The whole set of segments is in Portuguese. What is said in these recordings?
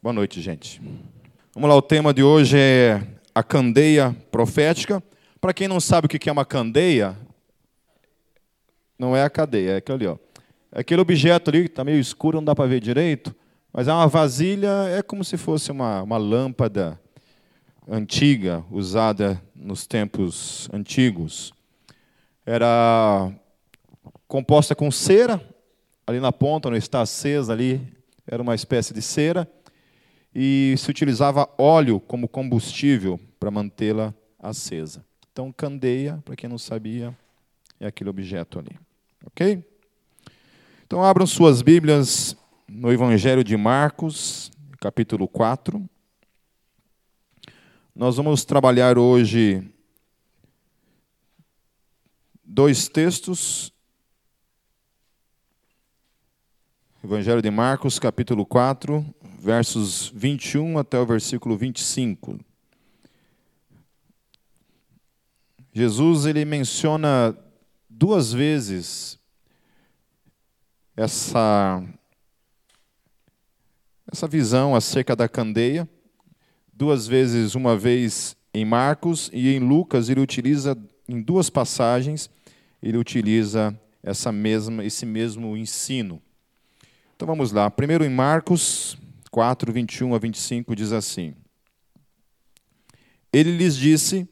Boa noite, gente. Vamos lá, o tema de hoje é a candeia profética. Para quem não sabe o que é uma candeia, não é a cadeia, é aquele ali, ó. É aquele objeto ali que está meio escuro, não dá para ver direito, mas é uma vasilha, é como se fosse uma, uma lâmpada antiga, usada nos tempos antigos. Era composta com cera, ali na ponta, não está acesa ali, era uma espécie de cera, e se utilizava óleo como combustível para mantê-la acesa. Então, candeia, para quem não sabia, é aquele objeto ali. Ok? Então, abram suas Bíblias no Evangelho de Marcos, capítulo 4. Nós vamos trabalhar hoje dois textos. Evangelho de Marcos, capítulo 4, versos 21 até o versículo 25. Jesus ele menciona duas vezes essa essa visão acerca da candeia, duas vezes, uma vez em Marcos e em Lucas, ele utiliza em duas passagens, ele utiliza essa mesma esse mesmo ensino. Então vamos lá. Primeiro em Marcos 4, 21 a 25 diz assim: Ele lhes disse: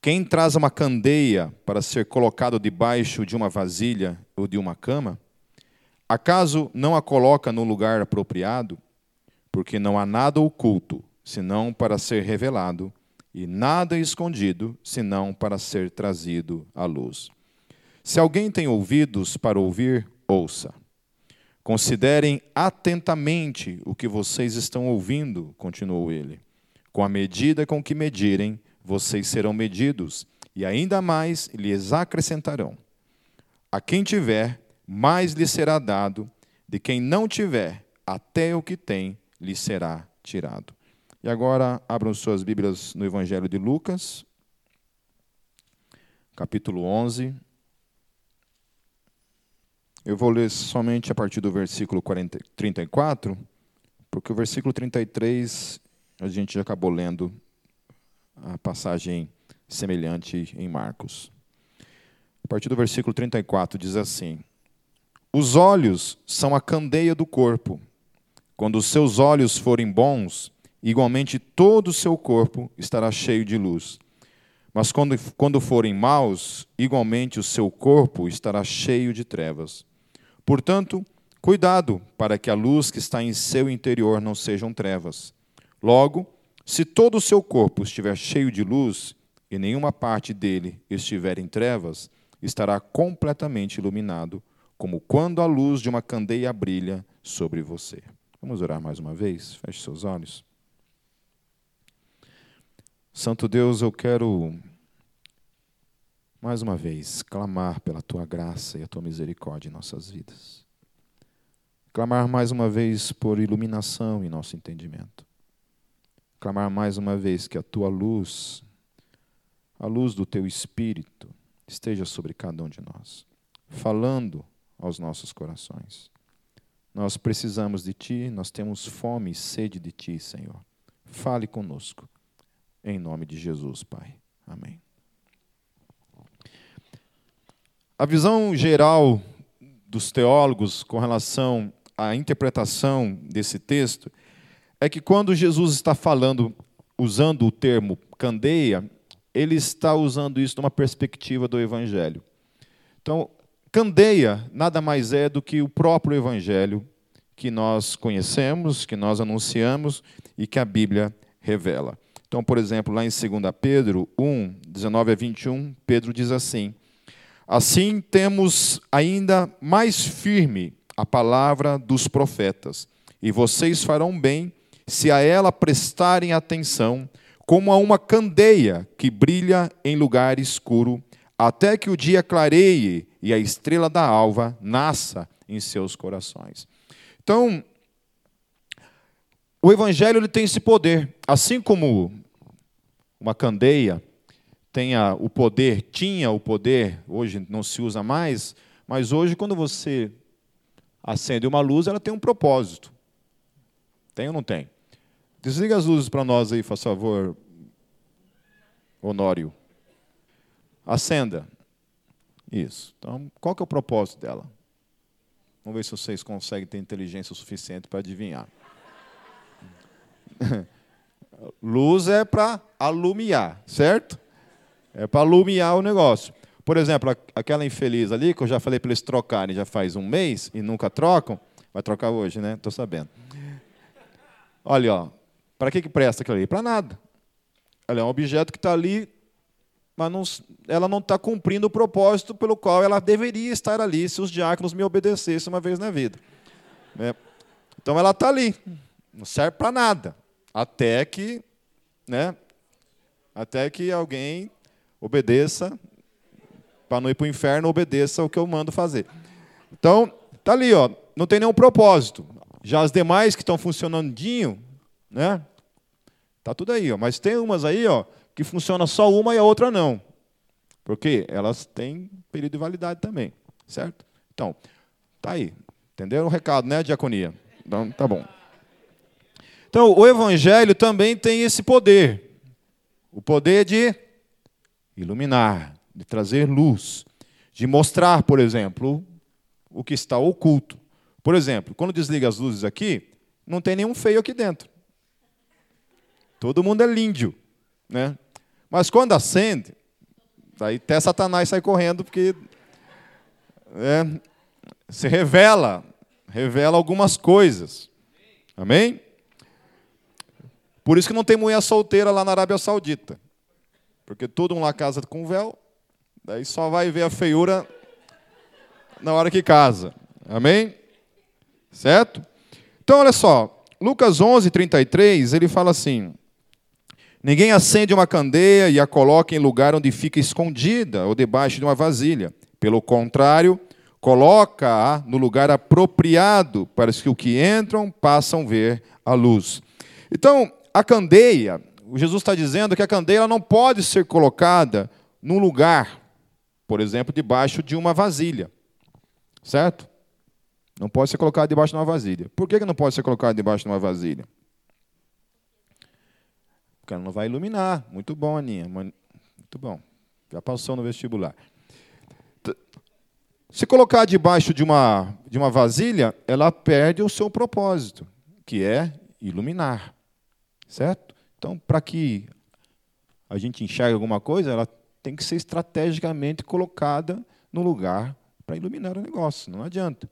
Quem traz uma candeia para ser colocado debaixo de uma vasilha ou de uma cama, acaso não a coloca no lugar apropriado? Porque não há nada oculto, senão para ser revelado, e nada escondido, senão para ser trazido à luz. Se alguém tem ouvidos para ouvir, ouça. Considerem atentamente o que vocês estão ouvindo, continuou ele. Com a medida com que medirem, vocês serão medidos, e ainda mais lhes acrescentarão. A quem tiver, mais lhe será dado, de quem não tiver, até o que tem lhe será tirado. E agora abram suas Bíblias no Evangelho de Lucas, capítulo 11. Eu vou ler somente a partir do versículo 40, 34, porque o versículo 33 a gente já acabou lendo a passagem semelhante em Marcos. A partir do versículo 34 diz assim: Os olhos são a candeia do corpo. Quando os seus olhos forem bons, igualmente todo o seu corpo estará cheio de luz. Mas quando, quando forem maus, igualmente o seu corpo estará cheio de trevas. Portanto, cuidado para que a luz que está em seu interior não sejam trevas. Logo, se todo o seu corpo estiver cheio de luz e nenhuma parte dele estiver em trevas, estará completamente iluminado, como quando a luz de uma candeia brilha sobre você. Vamos orar mais uma vez? Feche seus olhos. Santo Deus, eu quero mais uma vez, clamar pela tua graça e a tua misericórdia em nossas vidas. Clamar mais uma vez por iluminação em nosso entendimento. Clamar mais uma vez que a tua luz, a luz do teu espírito, esteja sobre cada um de nós, falando aos nossos corações. Nós precisamos de ti, nós temos fome e sede de ti, Senhor. Fale conosco. Em nome de Jesus, Pai. Amém. A visão geral dos teólogos com relação à interpretação desse texto é que quando Jesus está falando, usando o termo candeia, ele está usando isso numa perspectiva do Evangelho. Então, candeia nada mais é do que o próprio Evangelho que nós conhecemos, que nós anunciamos e que a Bíblia revela. Então, por exemplo, lá em 2 Pedro 1, 19 a 21, Pedro diz assim: Assim temos ainda mais firme a palavra dos profetas, e vocês farão bem se a ela prestarem atenção, como a uma candeia que brilha em lugar escuro, até que o dia clareie e a estrela da alva nasça em seus corações. Então, o evangelho ele tem esse poder, assim como uma candeia tenha o poder, tinha o poder, hoje não se usa mais, mas hoje, quando você acende uma luz, ela tem um propósito. Tem ou não tem? Desliga as luzes para nós aí, por favor, Honório. Acenda. Isso. Então, qual que é o propósito dela? Vamos ver se vocês conseguem ter inteligência suficiente para adivinhar. Luz é para alumiar, certo? É para alumiar o negócio. Por exemplo, aquela infeliz ali, que eu já falei para eles trocarem já faz um mês e nunca trocam, vai trocar hoje, né? Estou sabendo. Olha, ó, para que, que presta aquilo ali? Para nada. Ela é um objeto que está ali, mas não, ela não está cumprindo o propósito pelo qual ela deveria estar ali se os diáconos me obedecessem uma vez na vida. É. Então ela está ali, não serve para nada, até que, né, até que alguém obedeça, para não ir para o inferno, obedeça o que eu mando fazer. Então, está ali, ó, não tem nenhum propósito. Já as demais que estão funcionandinho, né? Tá tudo aí, ó. Mas tem umas aí, ó, que funciona só uma e a outra não. Porque elas têm período de validade também, certo? Então, tá aí. Entenderam o recado, né, diaconia? Então, tá bom. Então, o evangelho também tem esse poder. O poder de iluminar, de trazer luz, de mostrar, por exemplo, o que está oculto. Por exemplo, quando desliga as luzes aqui, não tem nenhum feio aqui dentro. Todo mundo é líndio, né? Mas quando acende, daí até Satanás sai correndo porque é, se revela, revela algumas coisas. Amém? Por isso que não tem mulher solteira lá na Arábia Saudita. Porque todo mundo lá casa com véu, daí só vai ver a feiura na hora que casa. Amém? Certo? Então, olha só, Lucas 11, 33, ele fala assim: Ninguém acende uma candeia e a coloca em lugar onde fica escondida ou debaixo de uma vasilha. Pelo contrário, coloca-a no lugar apropriado para que os que entram possam ver a luz. Então, a candeia, Jesus está dizendo que a candeia não pode ser colocada num lugar, por exemplo, debaixo de uma vasilha. Certo? Não pode ser colocada debaixo de uma vasilha. Por que não pode ser colocada debaixo de uma vasilha? Porque ela não vai iluminar. Muito bom, Aninha. Muito bom. Já passou no vestibular. Se colocar debaixo de uma, de uma vasilha, ela perde o seu propósito, que é iluminar. Certo? Então, para que a gente enxergue alguma coisa, ela tem que ser estrategicamente colocada no lugar para iluminar o negócio. Não adianta.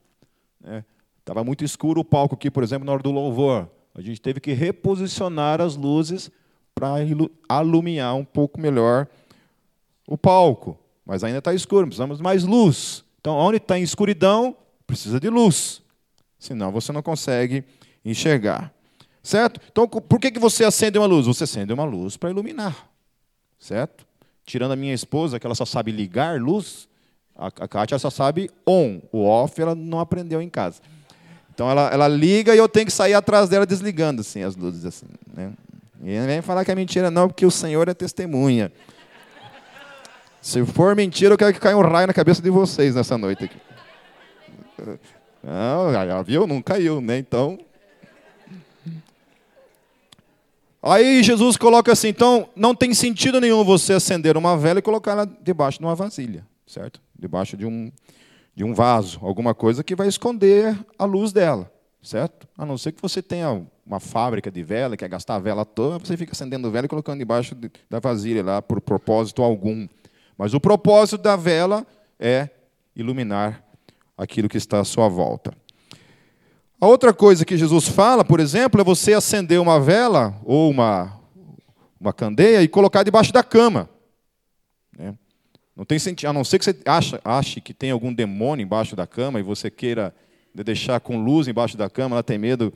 Estava né? muito escuro o palco aqui, por exemplo, na hora do louvor. A gente teve que reposicionar as luzes para alumiar um pouco melhor o palco. Mas ainda está escuro, precisamos de mais luz. Então, onde está escuridão, precisa de luz. Senão você não consegue enxergar. Certo? Então, por que, que você acende uma luz? Você acende uma luz para iluminar. Certo? Tirando a minha esposa, que ela só sabe ligar luz, a, Kátia só sabe on. O off ela não aprendeu em casa. Então ela, ela liga e eu tenho que sair atrás dela desligando assim, as luzes. Assim, né? E não vem falar que é mentira, não, porque o Senhor é testemunha. Se for mentira, eu quero que caia um raio na cabeça de vocês nessa noite aqui. Não, viu? Não caiu, né? Então. Aí Jesus coloca assim: então, não tem sentido nenhum você acender uma vela e colocá-la debaixo de uma vasilha, certo? Debaixo de um, de um vaso, alguma coisa que vai esconder a luz dela, certo? A não ser que você tenha uma fábrica de vela, quer gastar a vela toda, você fica acendendo vela e colocando debaixo da vasilha lá por propósito algum. Mas o propósito da vela é iluminar aquilo que está à sua volta. A outra coisa que Jesus fala, por exemplo, é você acender uma vela ou uma, uma candeia e colocar debaixo da cama. Né? Não tem sentido, a não ser que você ache, ache que tem algum demônio embaixo da cama e você queira deixar com luz embaixo da cama, ela tem medo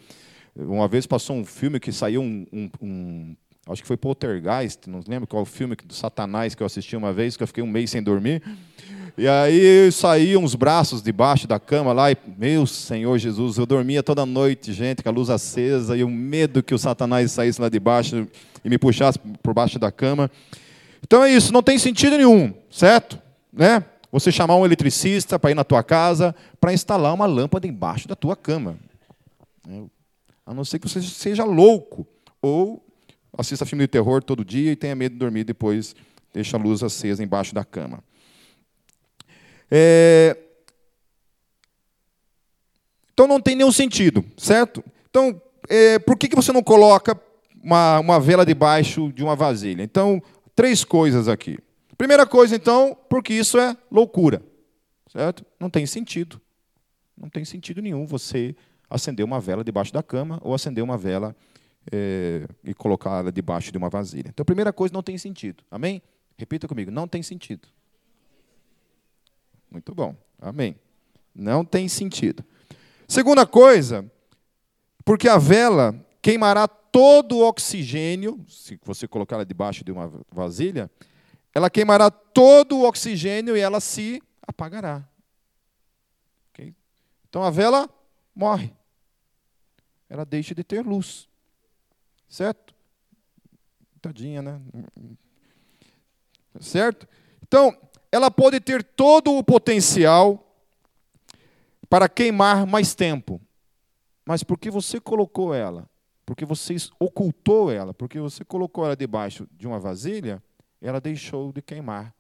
uma vez passou um filme que saiu um, um, um acho que foi Poltergeist, não lembro qual filme do Satanás que eu assisti uma vez, que eu fiquei um mês sem dormir. E aí saíam os braços debaixo da cama lá, e, meu Senhor Jesus, eu dormia toda noite, gente, com a luz acesa, e o medo que o Satanás saísse lá debaixo e me puxasse por baixo da cama. Então é isso, não tem sentido nenhum, certo? Né? Você chamar um eletricista para ir na tua casa para instalar uma lâmpada embaixo da tua cama. A não ser que você seja louco ou assista filme de terror todo dia e tenha medo de dormir depois, deixa a luz acesa embaixo da cama. É... Então não tem nenhum sentido, certo? Então, é, por que, que você não coloca uma, uma vela debaixo de uma vasilha? Então, três coisas aqui. Primeira coisa, então, porque isso é loucura, certo? Não tem sentido. Não tem sentido nenhum você acender uma vela debaixo da cama ou acender uma vela é, e colocá-la debaixo de uma vasilha. Então, a primeira coisa, não tem sentido. Amém? Repita comigo, não tem sentido. Muito bom. Amém. Não tem sentido. Segunda coisa, porque a vela queimará todo o oxigênio, se você colocar ela debaixo de uma vasilha, ela queimará todo o oxigênio e ela se apagará. Okay? Então a vela morre. Ela deixa de ter luz. Certo? Tadinha, né? Certo? Então, ela pode ter todo o potencial para queimar mais tempo. Mas porque você colocou ela, porque você ocultou ela, porque você colocou ela debaixo de uma vasilha, ela deixou de queimar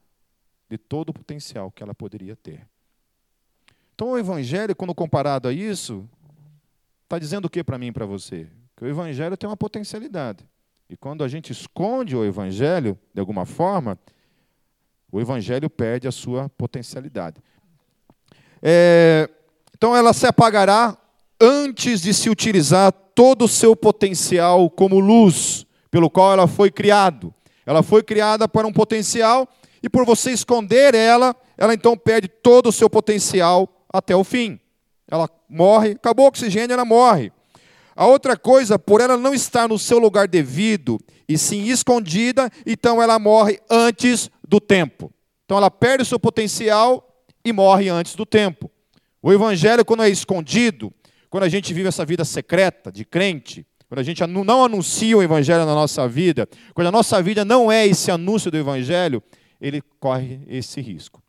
de todo o potencial que ela poderia ter. Então, o Evangelho, quando comparado a isso, está dizendo o que para mim e para você? Que o Evangelho tem uma potencialidade. E quando a gente esconde o Evangelho, de alguma forma, o Evangelho perde a sua potencialidade. É, então, ela se apagará antes de se utilizar todo o seu potencial como luz, pelo qual ela foi criado. Ela foi criada para um potencial e por você esconder ela, ela então perde todo o seu potencial até o fim. Ela morre, acabou o oxigênio, ela morre. A outra coisa, por ela não estar no seu lugar devido e sim escondida, então ela morre antes do tempo. Então ela perde o seu potencial e morre antes do tempo. O evangelho, quando é escondido, quando a gente vive essa vida secreta de crente, quando a gente não anuncia o evangelho na nossa vida, quando a nossa vida não é esse anúncio do evangelho, ele corre esse risco.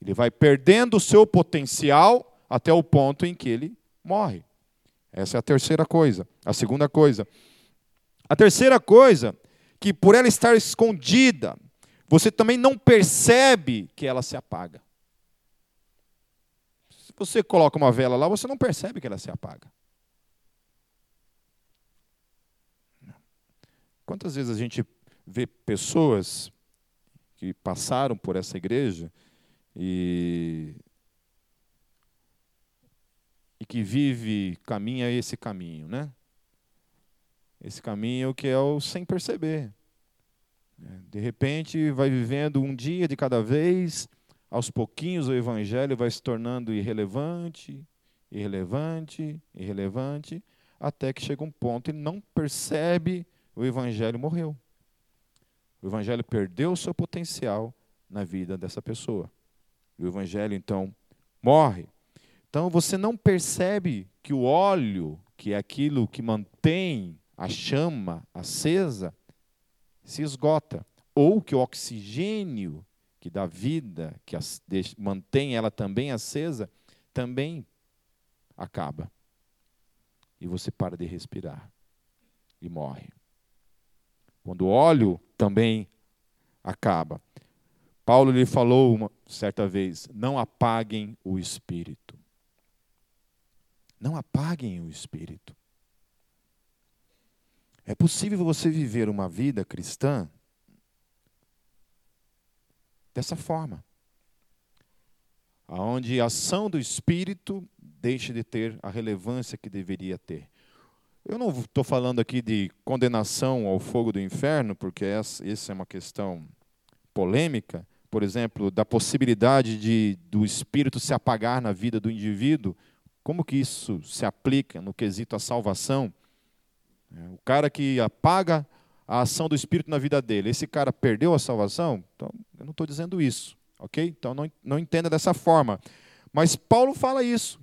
Ele vai perdendo o seu potencial até o ponto em que ele morre. Essa é a terceira coisa. A segunda coisa. A terceira coisa, que por ela estar escondida, você também não percebe que ela se apaga. Se você coloca uma vela lá, você não percebe que ela se apaga. Quantas vezes a gente vê pessoas que passaram por essa igreja e que vive, caminha esse caminho, né? Esse caminho que é o sem perceber. É, de repente, vai vivendo um dia de cada vez, aos pouquinhos o evangelho vai se tornando irrelevante, irrelevante, irrelevante, até que chega um ponto e não percebe o evangelho morreu. O evangelho perdeu o seu potencial na vida dessa pessoa. E o evangelho então morre. Então você não percebe que o óleo, que é aquilo que mantém a chama acesa, se esgota, ou que o oxigênio que dá vida, que deixa, mantém ela também acesa, também acaba. E você para de respirar e morre. Quando o óleo também acaba. Paulo lhe falou uma certa vez: não apaguem o espírito. Não apaguem o espírito. É possível você viver uma vida cristã dessa forma, aonde a ação do espírito deixa de ter a relevância que deveria ter. Eu não estou falando aqui de condenação ao fogo do inferno, porque essa, essa é uma questão polêmica, por exemplo, da possibilidade de do espírito se apagar na vida do indivíduo como que isso se aplica no quesito à salvação? É, o cara que apaga a ação do Espírito na vida dele, esse cara perdeu a salvação? Então, eu não estou dizendo isso, ok? Então, não, não entenda dessa forma. Mas Paulo fala isso.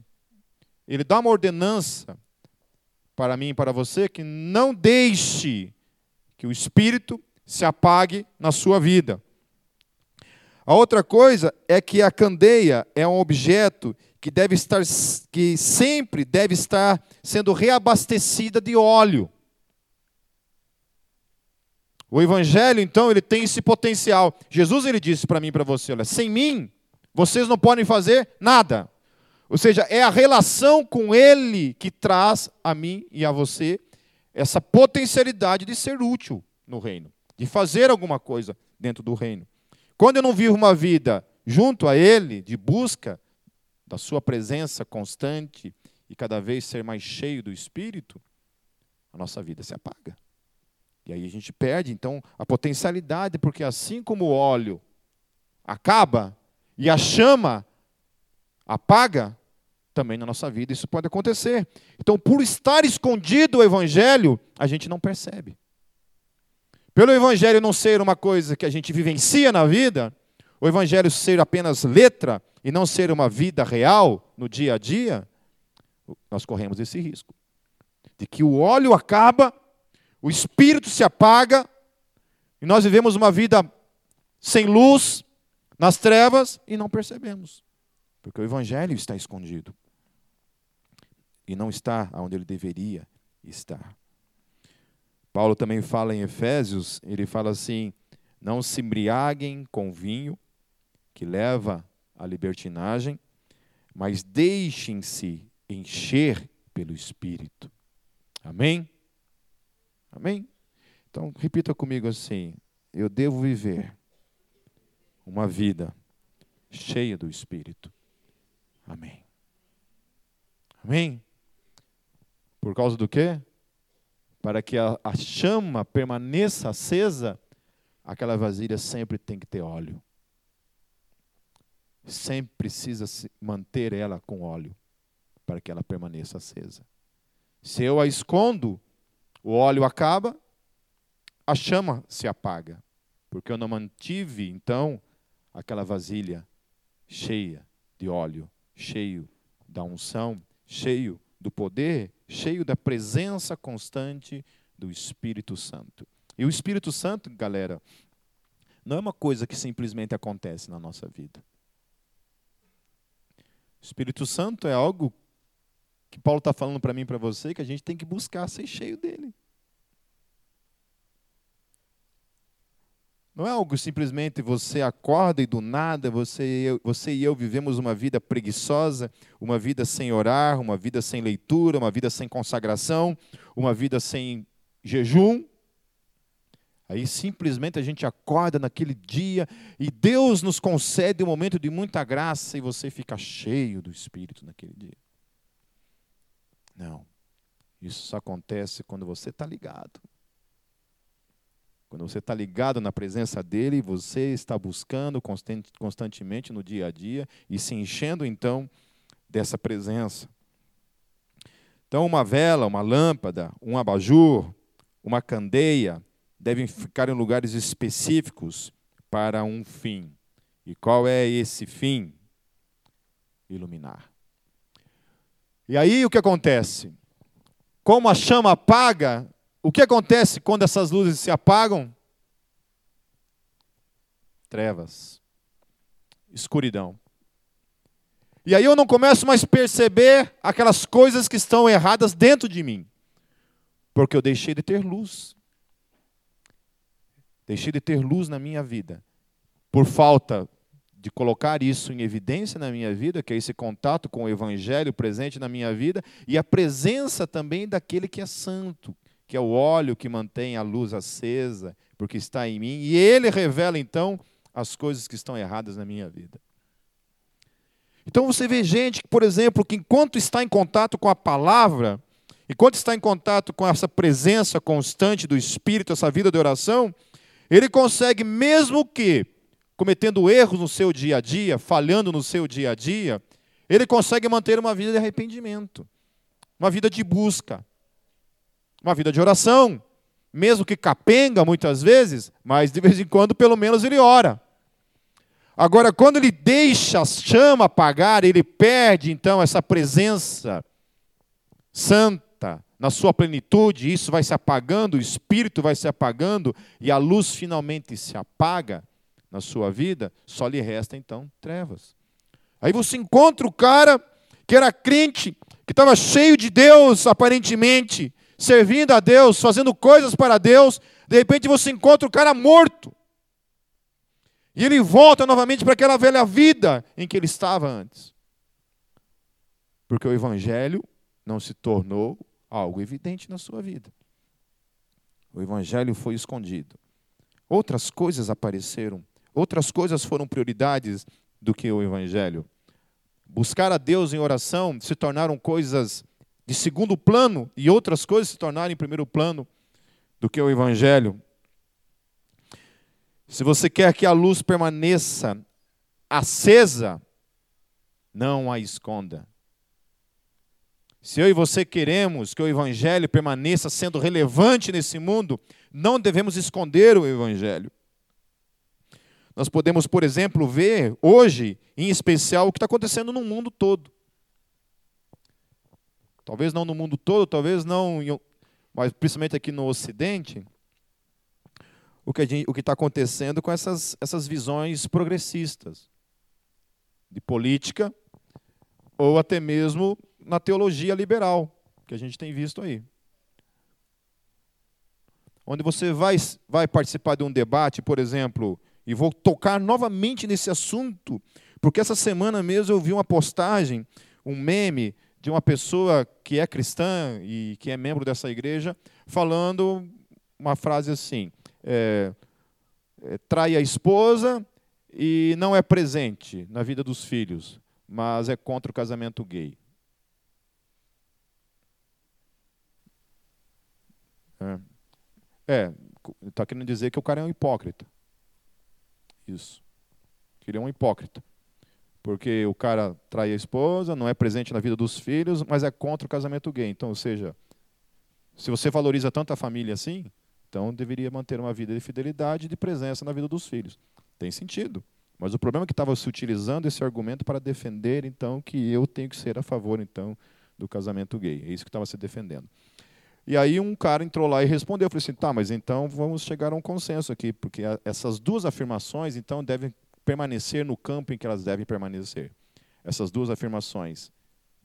Ele dá uma ordenança para mim e para você que não deixe que o Espírito se apague na sua vida. A outra coisa é que a candeia é um objeto que deve estar que sempre deve estar sendo reabastecida de óleo. O evangelho, então, ele tem esse potencial. Jesus ele disse para mim e para você, olha, sem mim vocês não podem fazer nada. Ou seja, é a relação com ele que traz a mim e a você essa potencialidade de ser útil no reino, de fazer alguma coisa dentro do reino. Quando eu não vivo uma vida junto a ele, de busca da sua presença constante e cada vez ser mais cheio do espírito, a nossa vida se apaga. E aí a gente perde, então, a potencialidade, porque assim como o óleo acaba e a chama apaga, também na nossa vida isso pode acontecer. Então, por estar escondido o evangelho, a gente não percebe. Pelo evangelho não ser uma coisa que a gente vivencia na vida, o evangelho ser apenas letra e não ser uma vida real no dia a dia, nós corremos esse risco. De que o óleo acaba o espírito se apaga e nós vivemos uma vida sem luz, nas trevas e não percebemos, porque o evangelho está escondido. E não está onde ele deveria estar. Paulo também fala em Efésios, ele fala assim: não se embriaguem com vinho, que leva à libertinagem, mas deixem-se encher pelo Espírito. Amém? Amém? Então, repita comigo assim: eu devo viver uma vida cheia do Espírito. Amém. Amém? Por causa do quê? Para que a, a chama permaneça acesa, aquela vasilha sempre tem que ter óleo. Sempre precisa manter ela com óleo para que ela permaneça acesa. Se eu a escondo, o óleo acaba, a chama se apaga, porque eu não mantive, então, aquela vasilha cheia de óleo, cheio da unção, cheio do poder, cheio da presença constante do Espírito Santo. E o Espírito Santo, galera, não é uma coisa que simplesmente acontece na nossa vida. Espírito Santo é algo que Paulo está falando para mim e para você, que a gente tem que buscar ser cheio dele. Não é algo simplesmente você acorda e do nada você e, eu, você e eu vivemos uma vida preguiçosa, uma vida sem orar, uma vida sem leitura, uma vida sem consagração, uma vida sem jejum. Aí simplesmente a gente acorda naquele dia e Deus nos concede um momento de muita graça e você fica cheio do Espírito naquele dia. Não. Isso só acontece quando você está ligado. Quando você está ligado na presença dele, você está buscando constantemente no dia a dia e se enchendo então dessa presença. Então, uma vela, uma lâmpada, um abajur, uma candeia devem ficar em lugares específicos para um fim. E qual é esse fim? Iluminar. E aí o que acontece? Como a chama apaga, o que acontece quando essas luzes se apagam? Trevas, escuridão. E aí eu não começo mais a perceber aquelas coisas que estão erradas dentro de mim, porque eu deixei de ter luz. Deixei de ter luz na minha vida por falta de colocar isso em evidência na minha vida, que é esse contato com o Evangelho presente na minha vida, e a presença também daquele que é santo, que é o óleo que mantém a luz acesa, porque está em mim, e ele revela então as coisas que estão erradas na minha vida. Então você vê gente, por exemplo, que enquanto está em contato com a palavra, enquanto está em contato com essa presença constante do Espírito, essa vida de oração, ele consegue, mesmo que cometendo erros no seu dia a dia, falhando no seu dia a dia, ele consegue manter uma vida de arrependimento, uma vida de busca, uma vida de oração, mesmo que capenga muitas vezes, mas de vez em quando pelo menos ele ora. Agora, quando ele deixa a chama apagar, ele perde então essa presença santa na sua plenitude, isso vai se apagando, o espírito vai se apagando e a luz finalmente se apaga na sua vida, só lhe resta então trevas. Aí você encontra o cara que era crente, que estava cheio de Deus aparentemente, servindo a Deus, fazendo coisas para Deus, de repente você encontra o cara morto. E ele volta novamente para aquela velha vida em que ele estava antes. Porque o Evangelho não se tornou algo evidente na sua vida. O Evangelho foi escondido. Outras coisas apareceram, outras coisas foram prioridades do que o Evangelho. Buscar a Deus em oração se tornaram coisas de segundo plano e outras coisas se tornaram em primeiro plano do que o Evangelho. Se você quer que a luz permaneça acesa, não a esconda. Se eu e você queremos que o Evangelho permaneça sendo relevante nesse mundo, não devemos esconder o Evangelho. Nós podemos, por exemplo, ver hoje, em especial, o que está acontecendo no mundo todo. Talvez não no mundo todo, talvez não, mas principalmente aqui no Ocidente, o que está acontecendo com essas, essas visões progressistas de política ou até mesmo na teologia liberal que a gente tem visto aí. Onde você vai, vai participar de um debate, por exemplo, e vou tocar novamente nesse assunto, porque essa semana mesmo eu vi uma postagem, um meme de uma pessoa que é cristã e que é membro dessa igreja, falando uma frase assim: é, é, trai a esposa e não é presente na vida dos filhos, mas é contra o casamento gay. É, é, querendo dizer que o cara é um hipócrita. Isso. Que ele é um hipócrita. Porque o cara trai a esposa, não é presente na vida dos filhos, mas é contra o casamento gay. Então, ou seja, se você valoriza tanto a família assim, então deveria manter uma vida de fidelidade e de presença na vida dos filhos. Tem sentido. Mas o problema é que estava se utilizando esse argumento para defender, então, que eu tenho que ser a favor, então, do casamento gay. É isso que estava se defendendo. E aí um cara entrou lá e respondeu, eu falei assim, tá, mas então vamos chegar a um consenso aqui, porque essas duas afirmações, então, devem permanecer no campo em que elas devem permanecer. Essas duas afirmações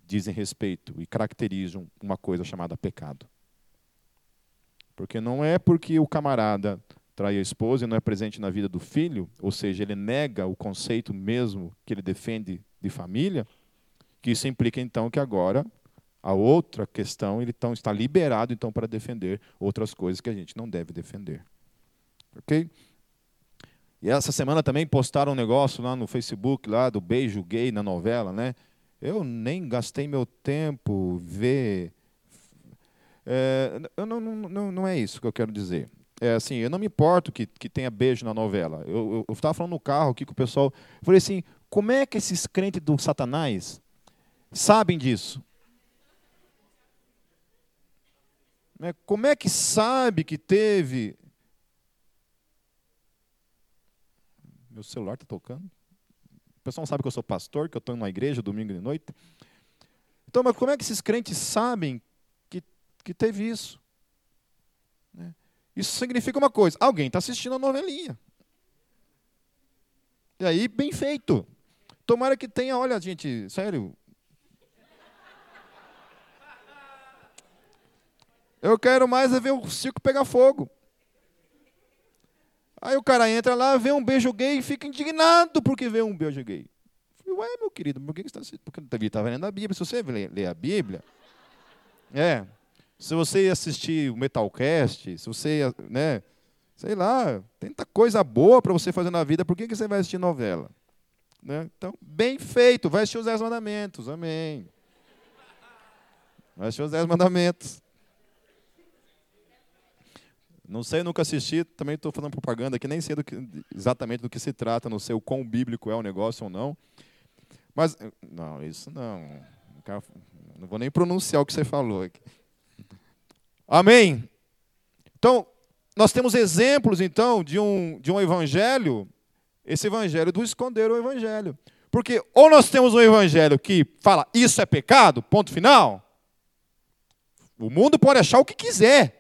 dizem respeito e caracterizam uma coisa chamada pecado. Porque não é porque o camarada trai a esposa e não é presente na vida do filho, ou seja, ele nega o conceito mesmo que ele defende de família, que isso implica então que agora a outra questão ele então está liberado então para defender outras coisas que a gente não deve defender. OK? E essa semana também postaram um negócio lá no Facebook lá do beijo gay na novela, né? Eu nem gastei meu tempo ver é, não, não, não, não é isso que eu quero dizer. É assim, eu não me importo que, que tenha beijo na novela. Eu estava falando no carro aqui com o pessoal. Eu falei assim: como é que esses crentes do Satanás sabem disso? Né, como é que sabe que teve. Meu celular está tocando. O pessoal não sabe que eu sou pastor, que eu estou em uma igreja domingo de noite. Então, mas como é que esses crentes sabem que teve isso. Né? Isso significa uma coisa: alguém está assistindo a novelinha. E aí, bem feito. Tomara que tenha, olha, gente, sério. Eu quero mais é ver o circo pegar fogo. Aí o cara entra lá, vê um beijo gay e fica indignado porque vê um beijo gay. falei, ué, meu querido, por que você está? Porque Davi está vendo a Bíblia. Se você ler a Bíblia, é, se você assistir o Metalcast, se você, né, sei lá, tanta coisa boa para você fazer na vida, por que, que você vai assistir novela? Né? Então, bem feito, vai assistir os Dez Mandamentos, amém. Vai assistir os Dez Mandamentos. Não sei, nunca assisti, também estou fazendo propaganda aqui, nem sei do que, exatamente do que se trata, não sei o quão bíblico é o negócio ou não. Mas, não, isso não. Não vou nem pronunciar o que você falou aqui. Amém? Então, nós temos exemplos, então, de um, de um evangelho, esse evangelho do esconder o evangelho. Porque ou nós temos um evangelho que fala, isso é pecado, ponto final. O mundo pode achar o que quiser.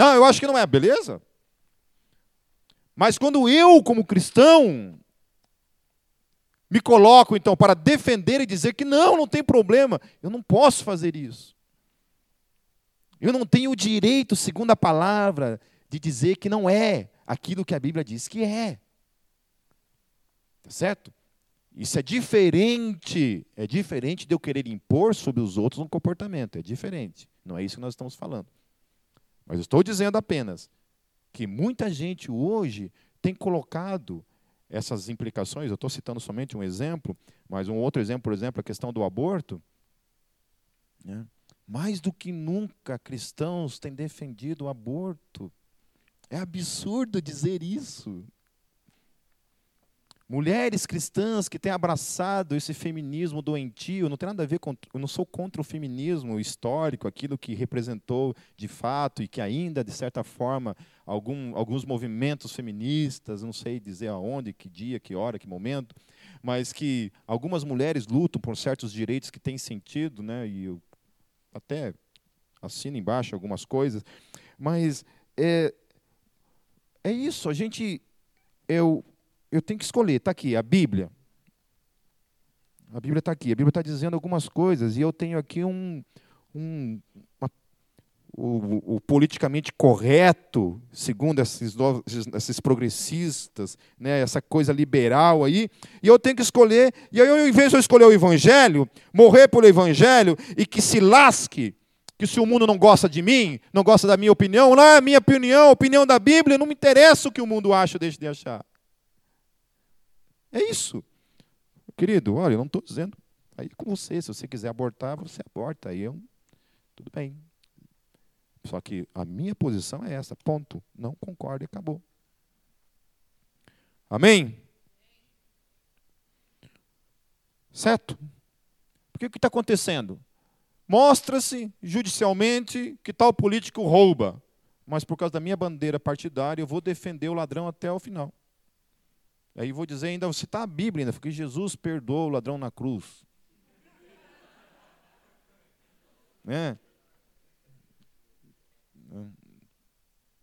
Não, eu acho que não é, beleza? Mas quando eu, como cristão, me coloco, então, para defender e dizer que não, não tem problema, eu não posso fazer isso. Eu não tenho o direito, segundo a palavra, de dizer que não é aquilo que a Bíblia diz que é. Tá certo? Isso é diferente, é diferente de eu querer impor sobre os outros um comportamento, é diferente. Não é isso que nós estamos falando. Mas eu estou dizendo apenas que muita gente hoje tem colocado essas implicações, eu estou citando somente um exemplo, mas um outro exemplo, por exemplo, a questão do aborto. Né? Mais do que nunca, cristãos têm defendido o aborto. É absurdo dizer isso. Mulheres cristãs que têm abraçado esse feminismo doentio, não tem nada a ver com, eu não sou contra o feminismo histórico, aquilo que representou de fato e que ainda, de certa forma, algum, alguns movimentos feministas, não sei dizer aonde, que dia, que hora, que momento, mas que algumas mulheres lutam por certos direitos que têm sentido, né, e eu até assino embaixo algumas coisas, mas é, é isso, a gente, eu eu tenho que escolher. Está aqui, a Bíblia. A Bíblia está aqui. A Bíblia está dizendo algumas coisas e eu tenho aqui um, um uma, o, o, politicamente correto, segundo esses, esses progressistas, né, essa coisa liberal aí, e eu tenho que escolher, e aí, ao invés de eu escolher o Evangelho, morrer pelo Evangelho e que se lasque, que se o mundo não gosta de mim, não gosta da minha opinião, não é a minha opinião, a opinião da Bíblia, não me interessa o que o mundo acha ou deixa de achar. É isso. Querido, olha, eu não estou dizendo. Aí com você, se você quiser abortar, você aborta. Aí eu. Tudo bem. Só que a minha posição é essa. Ponto. Não concordo e acabou. Amém? Certo? Porque o que está acontecendo? Mostra-se judicialmente que tal político rouba, mas por causa da minha bandeira partidária eu vou defender o ladrão até o final. Aí vou dizer ainda, vou citar a Bíblia ainda, porque Jesus perdoou o ladrão na cruz. Né?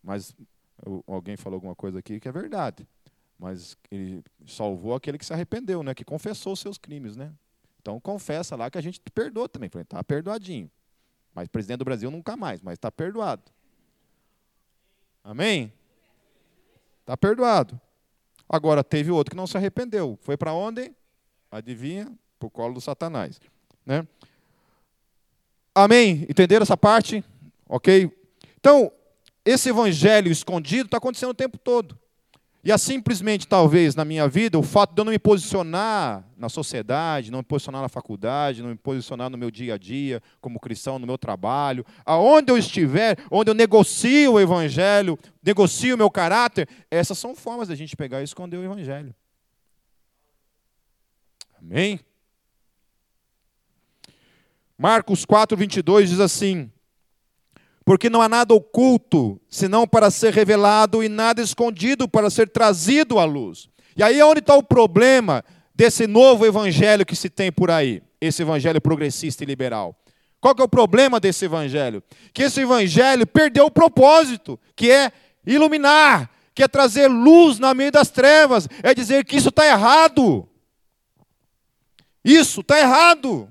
Mas alguém falou alguma coisa aqui que é verdade. Mas ele salvou aquele que se arrependeu, né? Que confessou os seus crimes, né? Então confessa lá que a gente perdoa também. Está perdoadinho. Mas presidente do Brasil nunca mais, mas está perdoado. Amém? Está perdoado. Agora, teve outro que não se arrependeu. Foi para onde? Adivinha? Para o colo do Satanás. Né? Amém? Entenderam essa parte? Ok? Então, esse evangelho escondido está acontecendo o tempo todo. E é simplesmente, talvez, na minha vida, o fato de eu não me posicionar na sociedade, não me posicionar na faculdade, não me posicionar no meu dia a dia, como cristão, no meu trabalho, aonde eu estiver, onde eu negocio o evangelho, negocio o meu caráter, essas são formas da gente pegar e esconder o evangelho. Amém? Marcos 4, 22 diz assim: porque não há nada oculto, senão para ser revelado, e nada escondido para ser trazido à luz. E aí é onde está o problema desse novo evangelho que se tem por aí, esse evangelho progressista e liberal. Qual que é o problema desse evangelho? Que esse evangelho perdeu o propósito, que é iluminar, que é trazer luz no meio das trevas, é dizer que isso está errado. Isso está errado.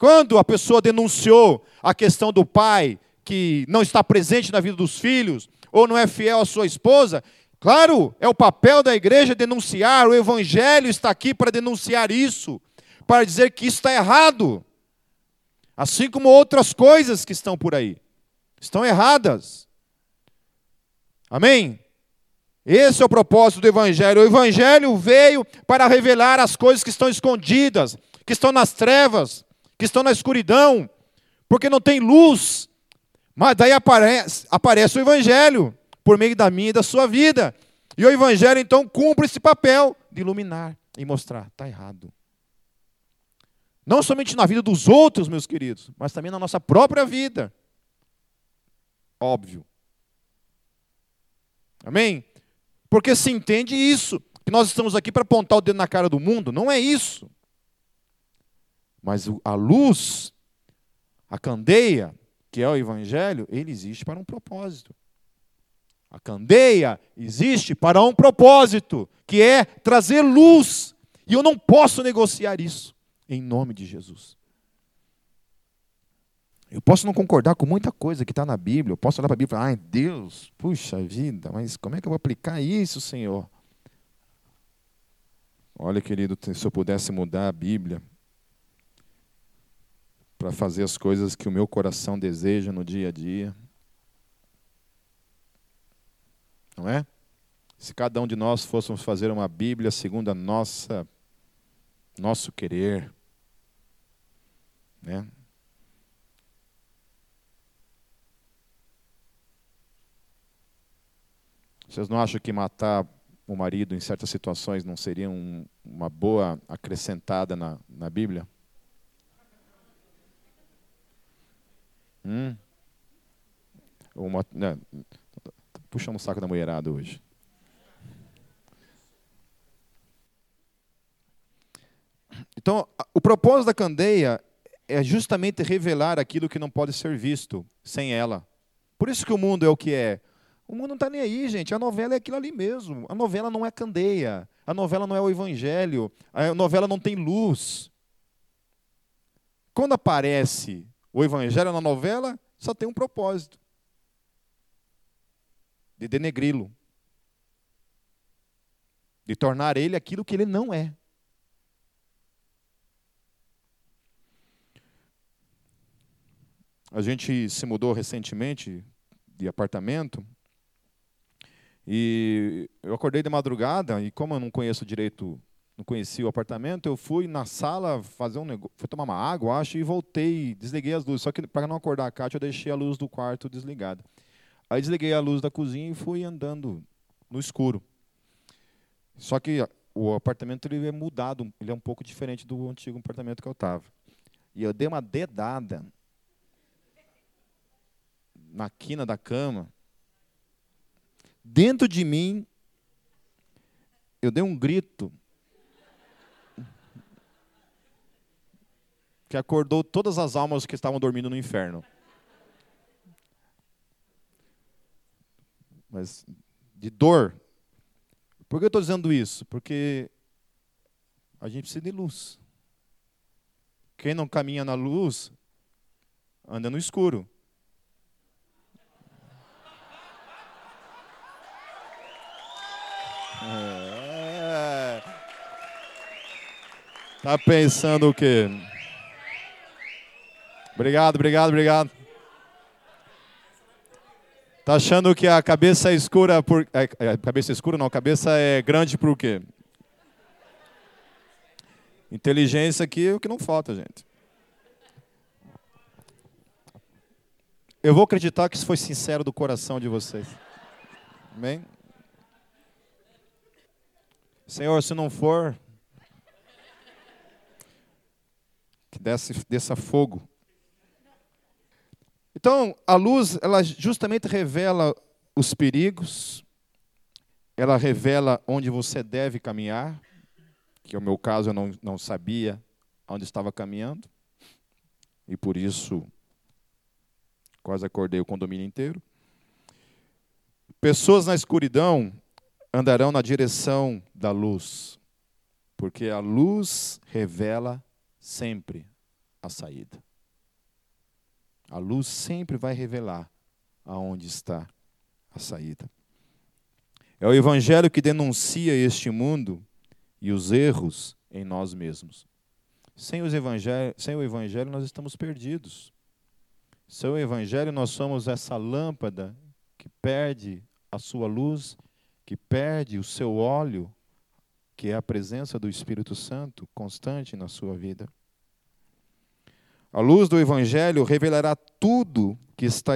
Quando a pessoa denunciou a questão do pai que não está presente na vida dos filhos, ou não é fiel à sua esposa, claro, é o papel da igreja denunciar, o evangelho está aqui para denunciar isso, para dizer que isso está errado. Assim como outras coisas que estão por aí. Estão erradas. Amém? Esse é o propósito do Evangelho. O Evangelho veio para revelar as coisas que estão escondidas, que estão nas trevas, que estão na escuridão, porque não tem luz. Mas daí aparece, aparece o Evangelho, por meio da minha e da sua vida. E o Evangelho então cumpre esse papel de iluminar e mostrar: está errado. Não somente na vida dos outros, meus queridos, mas também na nossa própria vida. Óbvio. Amém? Porque se entende isso, que nós estamos aqui para apontar o dedo na cara do mundo, não é isso. Mas a luz, a candeia, que é o Evangelho, ele existe para um propósito. A candeia existe para um propósito, que é trazer luz. E eu não posso negociar isso, em nome de Jesus. Eu posso não concordar com muita coisa que está na Bíblia. Eu posso olhar para a Bíblia e falar, ai Deus, puxa vida, mas como é que eu vou aplicar isso, Senhor? Olha, querido, se eu pudesse mudar a Bíblia para fazer as coisas que o meu coração deseja no dia a dia. Não é? Se cada um de nós fôssemos fazer uma Bíblia segundo a nossa nosso querer, né? Vocês não acham que matar o marido em certas situações não seria um, uma boa acrescentada na, na Bíblia? Hum? Uma, né, puxando o saco da mulherada hoje. Então, o propósito da candeia é justamente revelar aquilo que não pode ser visto sem ela. Por isso que o mundo é o que é. O mundo não está nem aí, gente. A novela é aquilo ali mesmo. A novela não é candeia. A novela não é o evangelho. A novela não tem luz. Quando aparece o evangelho na novela, só tem um propósito: de denegri-lo, de tornar ele aquilo que ele não é. A gente se mudou recentemente de apartamento. E eu acordei de madrugada e como eu não conheço direito, não conhecia o apartamento, eu fui na sala fazer um negócio, fui tomar uma água, acho, e voltei, desliguei as luzes. Só que para não acordar a Kátia, eu deixei a luz do quarto desligada. Aí desliguei a luz da cozinha e fui andando no escuro. Só que o apartamento ele é mudado, ele é um pouco diferente do antigo apartamento que eu estava. E eu dei uma dedada na quina da cama, dentro de mim, eu dei um grito que acordou todas as almas que estavam dormindo no inferno. Mas de dor. Por que eu estou dizendo isso? Porque a gente precisa de luz. Quem não caminha na luz anda no escuro. É. Tá pensando o quê? Obrigado, obrigado, obrigado. Tá achando que a cabeça é escura por é, é, cabeça escura não, a cabeça é grande por quê? Inteligência aqui é o que não falta, gente. Eu vou acreditar que isso foi sincero do coração de vocês. Amém? Senhor, se não for, que desça, desça fogo. Então, a luz, ela justamente revela os perigos, ela revela onde você deve caminhar, que no meu caso eu não, não sabia onde estava caminhando, e por isso quase acordei o condomínio inteiro. Pessoas na escuridão, andarão na direção da luz, porque a luz revela sempre a saída. A luz sempre vai revelar aonde está a saída. É o evangelho que denuncia este mundo e os erros em nós mesmos. Sem, os sem o evangelho nós estamos perdidos. Sem o evangelho nós somos essa lâmpada que perde a sua luz que perde o seu óleo, que é a presença do Espírito Santo constante na sua vida. A luz do Evangelho revelará tudo que está,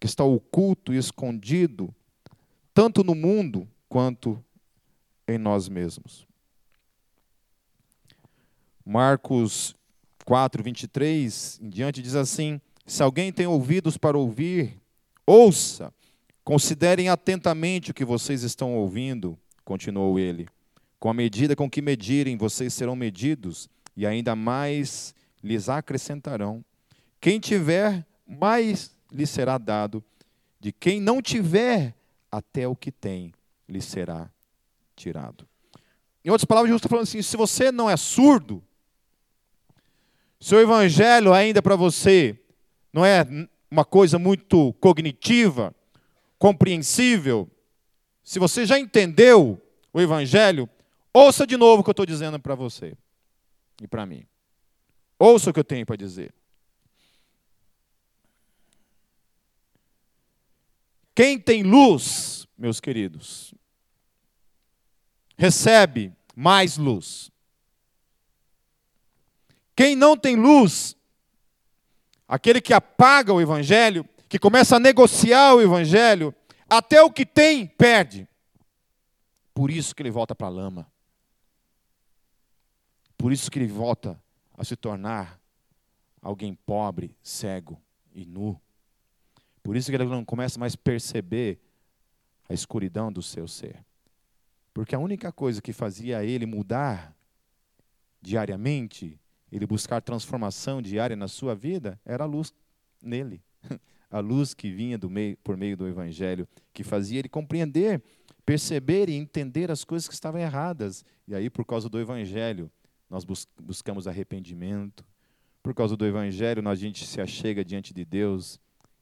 que está oculto e escondido, tanto no mundo quanto em nós mesmos. Marcos 4, 23 em diante diz assim: Se alguém tem ouvidos para ouvir, ouça. Considerem atentamente o que vocês estão ouvindo, continuou ele. Com a medida com que medirem, vocês serão medidos, e ainda mais lhes acrescentarão. Quem tiver, mais lhe será dado. De quem não tiver, até o que tem lhe será tirado. Em outras palavras, Jesus está falando assim: se você não é surdo, se o evangelho ainda para você não é uma coisa muito cognitiva, compreensível. Se você já entendeu o Evangelho, ouça de novo o que eu estou dizendo para você e para mim. Ouça o que eu tenho para dizer. Quem tem luz, meus queridos, recebe mais luz. Quem não tem luz, aquele que apaga o evangelho, que começa a negociar o evangelho, até o que tem perde. Por isso que ele volta para a lama. Por isso que ele volta a se tornar alguém pobre, cego e nu. Por isso que ele não começa mais a perceber a escuridão do seu ser. Porque a única coisa que fazia ele mudar diariamente, ele buscar transformação diária na sua vida, era a luz nele. A luz que vinha meio, por meio do Evangelho, que fazia ele compreender, perceber e entender as coisas que estavam erradas. E aí, por causa do Evangelho, nós buscamos arrependimento. Por causa do Evangelho, a gente se achega diante de Deus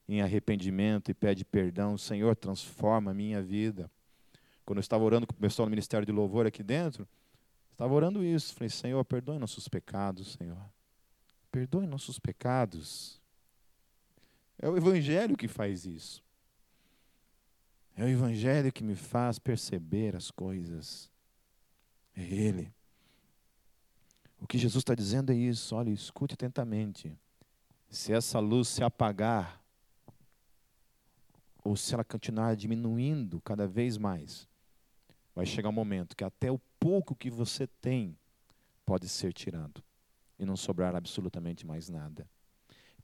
em arrependimento e pede perdão. Senhor, transforma a minha vida. Quando eu estava orando com o pessoal no Ministério de Louvor aqui dentro, estava orando isso. Falei, Senhor, perdoe nossos pecados, Senhor. Perdoe nossos pecados. É o Evangelho que faz isso. É o Evangelho que me faz perceber as coisas. É Ele. O que Jesus está dizendo é isso. Olha, escute atentamente. Se essa luz se apagar, ou se ela continuar diminuindo cada vez mais, vai chegar um momento que até o pouco que você tem pode ser tirado e não sobrar absolutamente mais nada.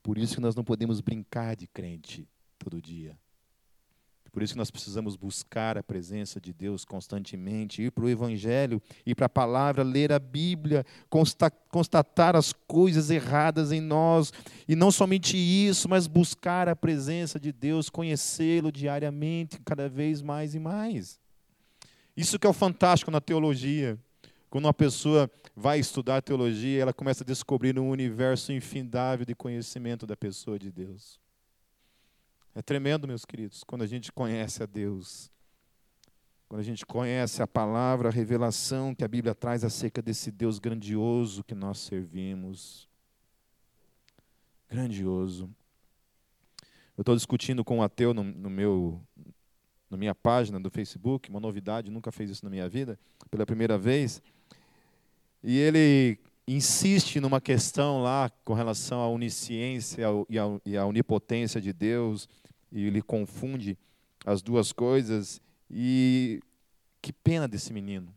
Por isso que nós não podemos brincar de crente todo dia. Por isso que nós precisamos buscar a presença de Deus constantemente, ir para o Evangelho, ir para a palavra, ler a Bíblia, constatar as coisas erradas em nós, e não somente isso, mas buscar a presença de Deus, conhecê-lo diariamente, cada vez mais e mais. Isso que é o fantástico na teologia. Quando uma pessoa vai estudar teologia, ela começa a descobrir um universo infindável de conhecimento da pessoa de Deus. É tremendo, meus queridos, quando a gente conhece a Deus. Quando a gente conhece a palavra, a revelação que a Bíblia traz acerca desse Deus grandioso que nós servimos. Grandioso. Eu estou discutindo com um ateu no, no meu, na minha página do Facebook, uma novidade, nunca fez isso na minha vida, pela primeira vez. E ele insiste numa questão lá com relação à onisciência e à onipotência de Deus, e ele confunde as duas coisas. E que pena desse menino.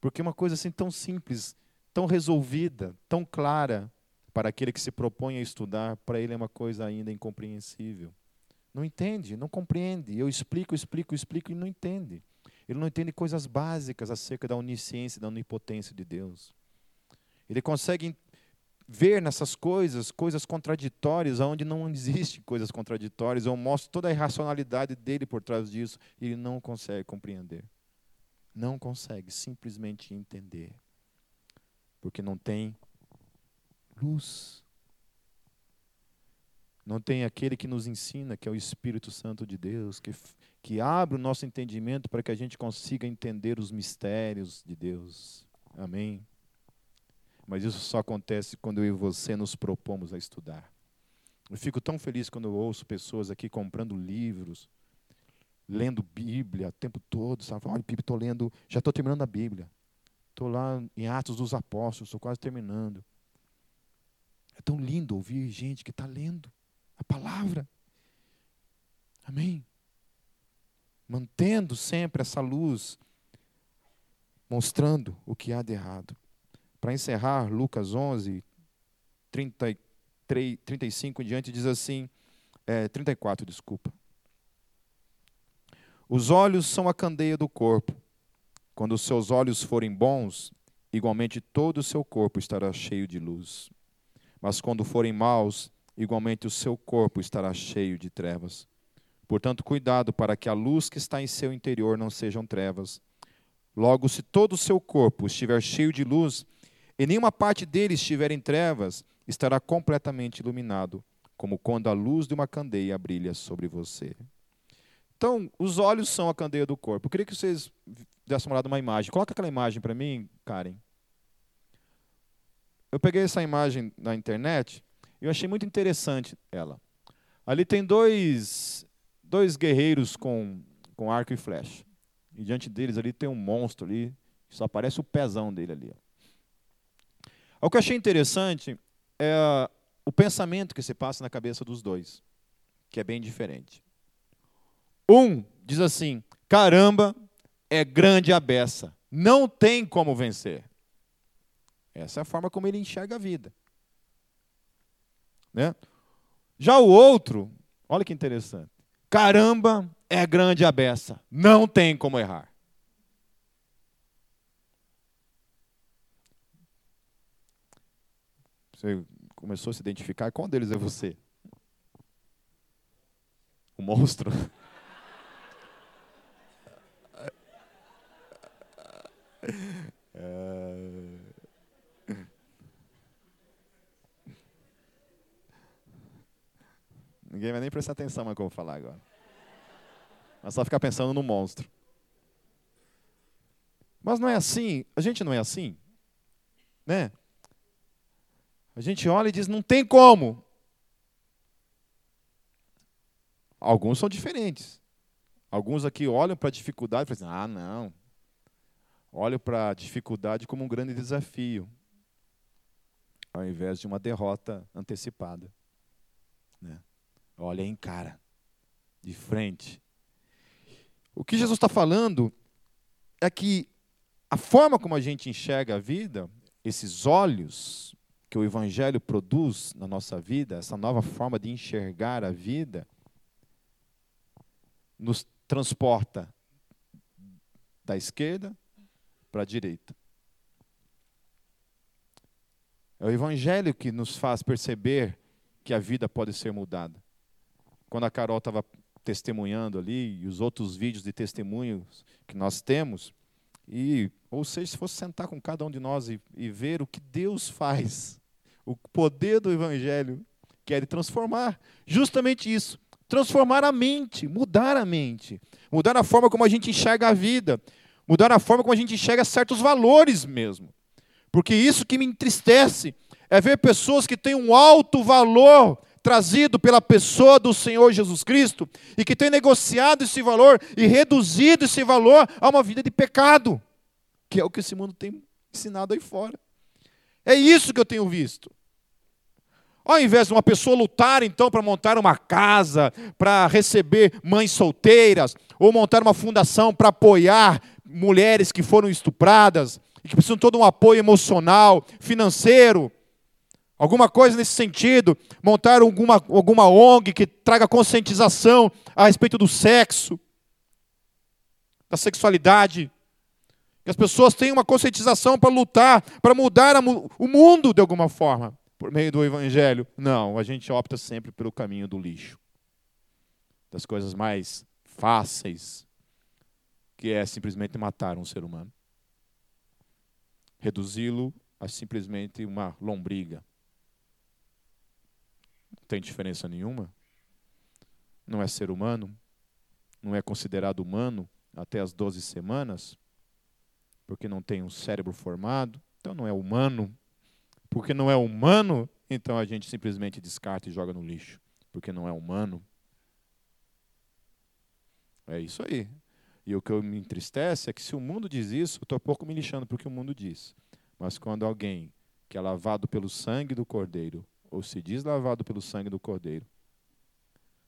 Porque uma coisa assim tão simples, tão resolvida, tão clara, para aquele que se propõe a estudar, para ele é uma coisa ainda incompreensível. Não entende, não compreende. Eu explico, explico, explico e não entende. Ele não entende coisas básicas acerca da onisciência, da onipotência de Deus. Ele consegue ver nessas coisas coisas contraditórias, onde não existe coisas contraditórias. Eu mostro toda a irracionalidade dele por trás disso e ele não consegue compreender. Não consegue simplesmente entender. Porque não tem luz. Não tem aquele que nos ensina, que é o Espírito Santo de Deus, que, que abre o nosso entendimento para que a gente consiga entender os mistérios de Deus. Amém. Mas isso só acontece quando eu e você nos propomos a estudar. Eu fico tão feliz quando eu ouço pessoas aqui comprando livros, lendo Bíblia o tempo todo. Sabe? Olha, estou lendo, já estou terminando a Bíblia. Estou lá em Atos dos Apóstolos, estou quase terminando. É tão lindo ouvir gente que está lendo a palavra. Amém? Mantendo sempre essa luz, mostrando o que há de errado. Para encerrar, Lucas 11, 33, 35 em diante, diz assim, é, 34, desculpa. Os olhos são a candeia do corpo. Quando os seus olhos forem bons, igualmente todo o seu corpo estará cheio de luz. Mas quando forem maus, igualmente o seu corpo estará cheio de trevas. Portanto, cuidado para que a luz que está em seu interior não sejam trevas. Logo, se todo o seu corpo estiver cheio de luz, e nenhuma parte dele estiver em trevas, estará completamente iluminado, como quando a luz de uma candeia brilha sobre você. Então, os olhos são a candeia do corpo. Eu queria que vocês dessem uma olhada numa imagem. Coloca aquela imagem para mim, Karen. Eu peguei essa imagem na internet e eu achei muito interessante ela. Ali tem dois, dois guerreiros com, com arco e flecha. E diante deles ali tem um monstro ali, só aparece o pezão dele ali. O que eu achei interessante é o pensamento que se passa na cabeça dos dois, que é bem diferente. Um diz assim: caramba, é grande a beça, não tem como vencer. Essa é a forma como ele enxerga a vida. Né? Já o outro, olha que interessante. Caramba, é grande a beça, não tem como errar. Você começou a se identificar, qual deles é você? O monstro? É... Ninguém vai nem prestar atenção no que eu vou falar agora. Mas só ficar pensando no monstro. Mas não é assim, a gente não é assim, né? A gente olha e diz, não tem como. Alguns são diferentes. Alguns aqui olham para a dificuldade e falam assim, ah, não. Olham para a dificuldade como um grande desafio, ao invés de uma derrota antecipada. Né? Olha, encara, de frente. O que Jesus está falando é que a forma como a gente enxerga a vida, esses olhos que o Evangelho produz na nossa vida, essa nova forma de enxergar a vida, nos transporta da esquerda para a direita. É o Evangelho que nos faz perceber que a vida pode ser mudada. Quando a Carol estava testemunhando ali, e os outros vídeos de testemunhos que nós temos, e, ou seja, se fosse sentar com cada um de nós e, e ver o que Deus faz, o poder do Evangelho, que de transformar, justamente isso, transformar a mente, mudar a mente, mudar a forma como a gente enxerga a vida, mudar a forma como a gente enxerga certos valores mesmo. Porque isso que me entristece é ver pessoas que têm um alto valor trazido pela pessoa do Senhor Jesus Cristo e que têm negociado esse valor e reduzido esse valor a uma vida de pecado, que é o que esse mundo tem ensinado aí fora. É isso que eu tenho visto. Ao invés de uma pessoa lutar então para montar uma casa, para receber mães solteiras, ou montar uma fundação para apoiar mulheres que foram estupradas e que precisam de todo um apoio emocional, financeiro, alguma coisa nesse sentido, montar alguma, alguma ONG que traga conscientização a respeito do sexo, da sexualidade. Que as pessoas tenham uma conscientização para lutar, para mudar o mundo de alguma forma, por meio do Evangelho. Não, a gente opta sempre pelo caminho do lixo, das coisas mais fáceis, que é simplesmente matar um ser humano. Reduzi-lo a simplesmente uma lombriga. Não tem diferença nenhuma. Não é ser humano. Não é considerado humano até as 12 semanas, porque não tem um cérebro formado. Então não é humano. Porque não é humano, então a gente simplesmente descarta e joga no lixo. Porque não é humano. É isso aí. E o que me entristece é que se o mundo diz isso, eu estou pouco me lixando porque o mundo diz. Mas quando alguém que é lavado pelo sangue do Cordeiro, ou se diz lavado pelo sangue do Cordeiro,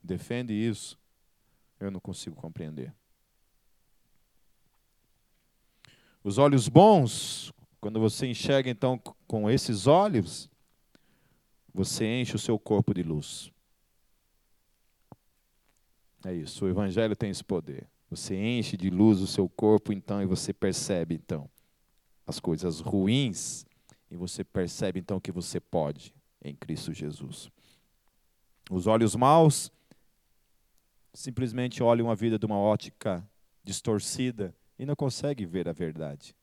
defende isso, eu não consigo compreender. Os olhos bons, quando você enxerga então com esses olhos, você enche o seu corpo de luz. É isso, o Evangelho tem esse poder. Você enche de luz o seu corpo, então, e você percebe, então, as coisas ruins, e você percebe, então, que você pode em Cristo Jesus. Os olhos maus simplesmente olham a vida de uma ótica distorcida e não conseguem ver a verdade.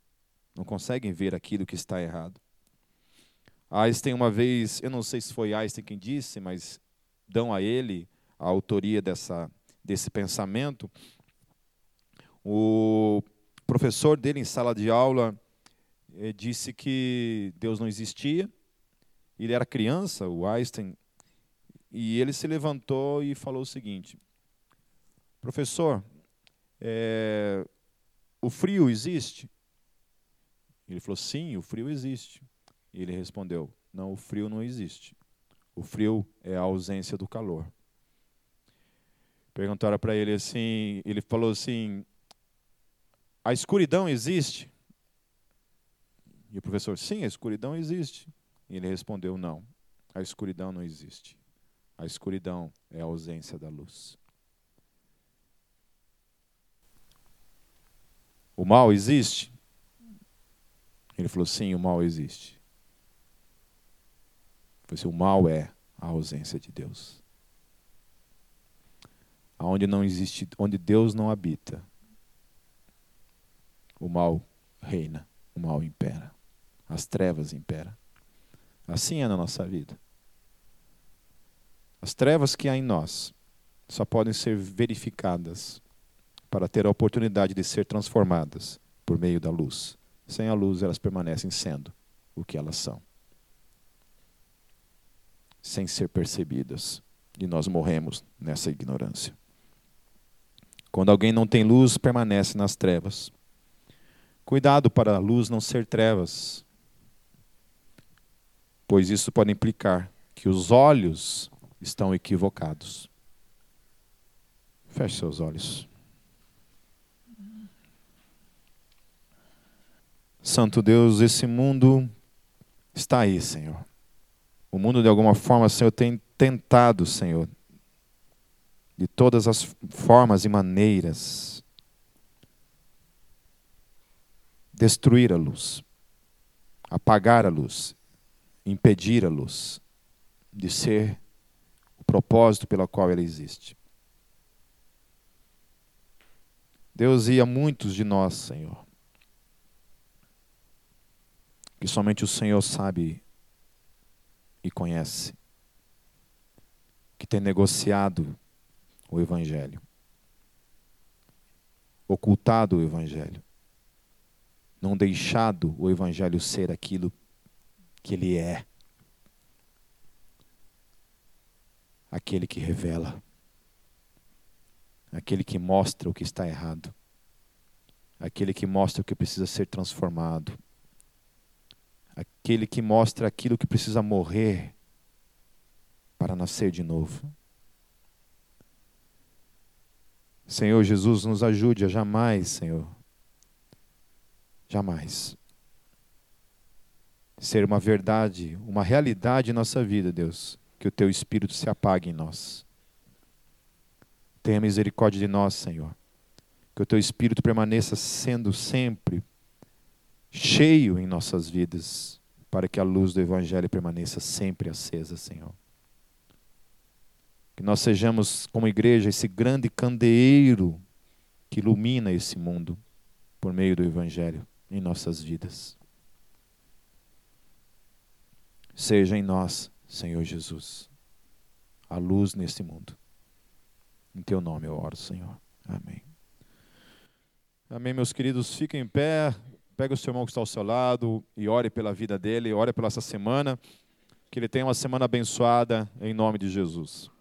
Não conseguem ver aquilo que está errado. Einstein, uma vez, eu não sei se foi Einstein quem disse, mas dão a ele a autoria dessa, desse pensamento. O professor dele, em sala de aula, eh, disse que Deus não existia. Ele era criança, o Einstein, e ele se levantou e falou o seguinte: Professor, é, o frio existe? Ele falou: Sim, o frio existe. E ele respondeu: Não, o frio não existe. O frio é a ausência do calor. Perguntaram para ele assim, ele falou assim: A escuridão existe? E o professor: Sim, a escuridão existe. E ele respondeu: Não, a escuridão não existe. A escuridão é a ausência da luz. O mal existe? Ele falou: sim, o mal existe. Assim, o mal é a ausência de Deus. Aonde não existe, onde Deus não habita, o mal reina, o mal impera, as trevas imperam. Assim é na nossa vida. As trevas que há em nós só podem ser verificadas para ter a oportunidade de ser transformadas por meio da luz. Sem a luz, elas permanecem sendo o que elas são, sem ser percebidas. E nós morremos nessa ignorância. Quando alguém não tem luz, permanece nas trevas. Cuidado para a luz não ser trevas, pois isso pode implicar que os olhos estão equivocados. Feche seus olhos. Santo Deus, esse mundo está aí, Senhor. O mundo, de alguma forma, Senhor, tem tentado, Senhor, de todas as formas e maneiras, destruir a luz, apagar a luz, impedir a luz de ser o propósito pelo qual ela existe. Deus ia muitos de nós, Senhor, que somente o Senhor sabe e conhece, que tem negociado o Evangelho, ocultado o Evangelho, não deixado o Evangelho ser aquilo que ele é aquele que revela, aquele que mostra o que está errado, aquele que mostra o que precisa ser transformado aquele que mostra aquilo que precisa morrer para nascer de novo. Senhor Jesus, nos ajude a jamais, Senhor, jamais ser uma verdade, uma realidade em nossa vida, Deus, que o Teu Espírito se apague em nós. Tenha misericórdia de nós, Senhor. Que o Teu Espírito permaneça sendo sempre cheio em nossas vidas, para que a luz do Evangelho permaneça sempre acesa, Senhor. Que nós sejamos, como igreja, esse grande candeeiro que ilumina esse mundo por meio do Evangelho em nossas vidas. Seja em nós, Senhor Jesus, a luz nesse mundo. Em teu nome eu oro, Senhor. Amém. Amém, meus queridos. Fiquem em pé. Pega o seu irmão que está ao seu lado e ore pela vida dele, ore pela essa semana. Que ele tenha uma semana abençoada em nome de Jesus.